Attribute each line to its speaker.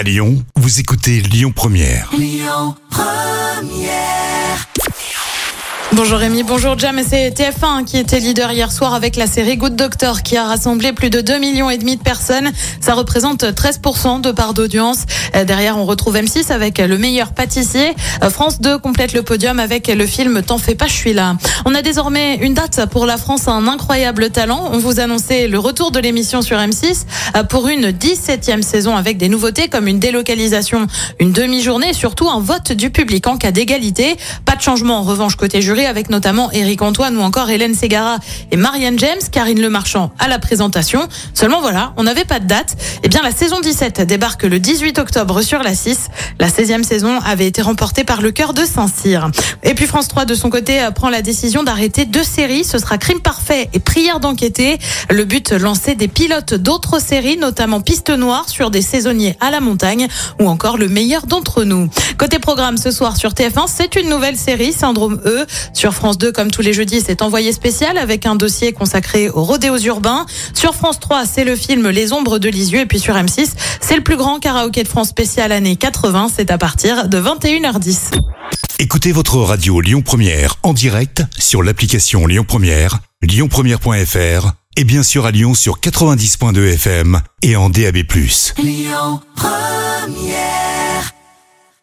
Speaker 1: À Lyon, vous écoutez Lyon Première.
Speaker 2: Bonjour Rémi, bonjour Jam. C'est TF1 qui était leader hier soir avec la série Good Doctor qui a rassemblé plus de 2 millions et demi de personnes. Ça représente 13% de part d'audience. Euh, Derrière, on retrouve M6 avec le meilleur pâtissier. Euh, France 2 complète le podium avec le film T'en fais pas, je suis là. On a désormais une date pour la France, un incroyable talent. On vous annonçait le retour de l'émission sur M6 euh, pour une 17e saison avec des nouveautés comme une délocalisation, une demi-journée et surtout un vote du public en cas d'égalité. Pas de changement en revanche côté jury avec notamment Éric Antoine ou encore Hélène Ségara et Marianne James, Karine Le Marchand à la présentation. Seulement voilà, on n'avait pas de date. Eh bien, la saison 17 débarque le 18 octobre sur la 6. La 16e saison avait été remportée par le cœur de Saint-Cyr. Et puis France 3, de son côté, euh, prend la décision d'arrêter deux séries. Ce sera Crime Parfait et Prière d'enquêter. Le but, lancer des pilotes d'autres séries, notamment Piste Noire sur des saisonniers à la montagne ou encore Le meilleur d'entre nous. Côté programme, ce soir sur TF1, c'est une nouvelle série, Syndrome E. Sur France 2, comme tous les jeudis, c'est envoyé spécial avec un dossier consacré aux rodéos urbains. Sur France 3, c'est le film Les ombres de Lisieux. Et puis sur M6, c'est le plus grand karaoké de France spécial année 80. C'est à partir de 21h10.
Speaker 1: Écoutez votre radio Lyon Première en direct sur l'application Lyon Première, lyonpremière.fr et bien sûr à Lyon sur 90.2 FM et en DAB+.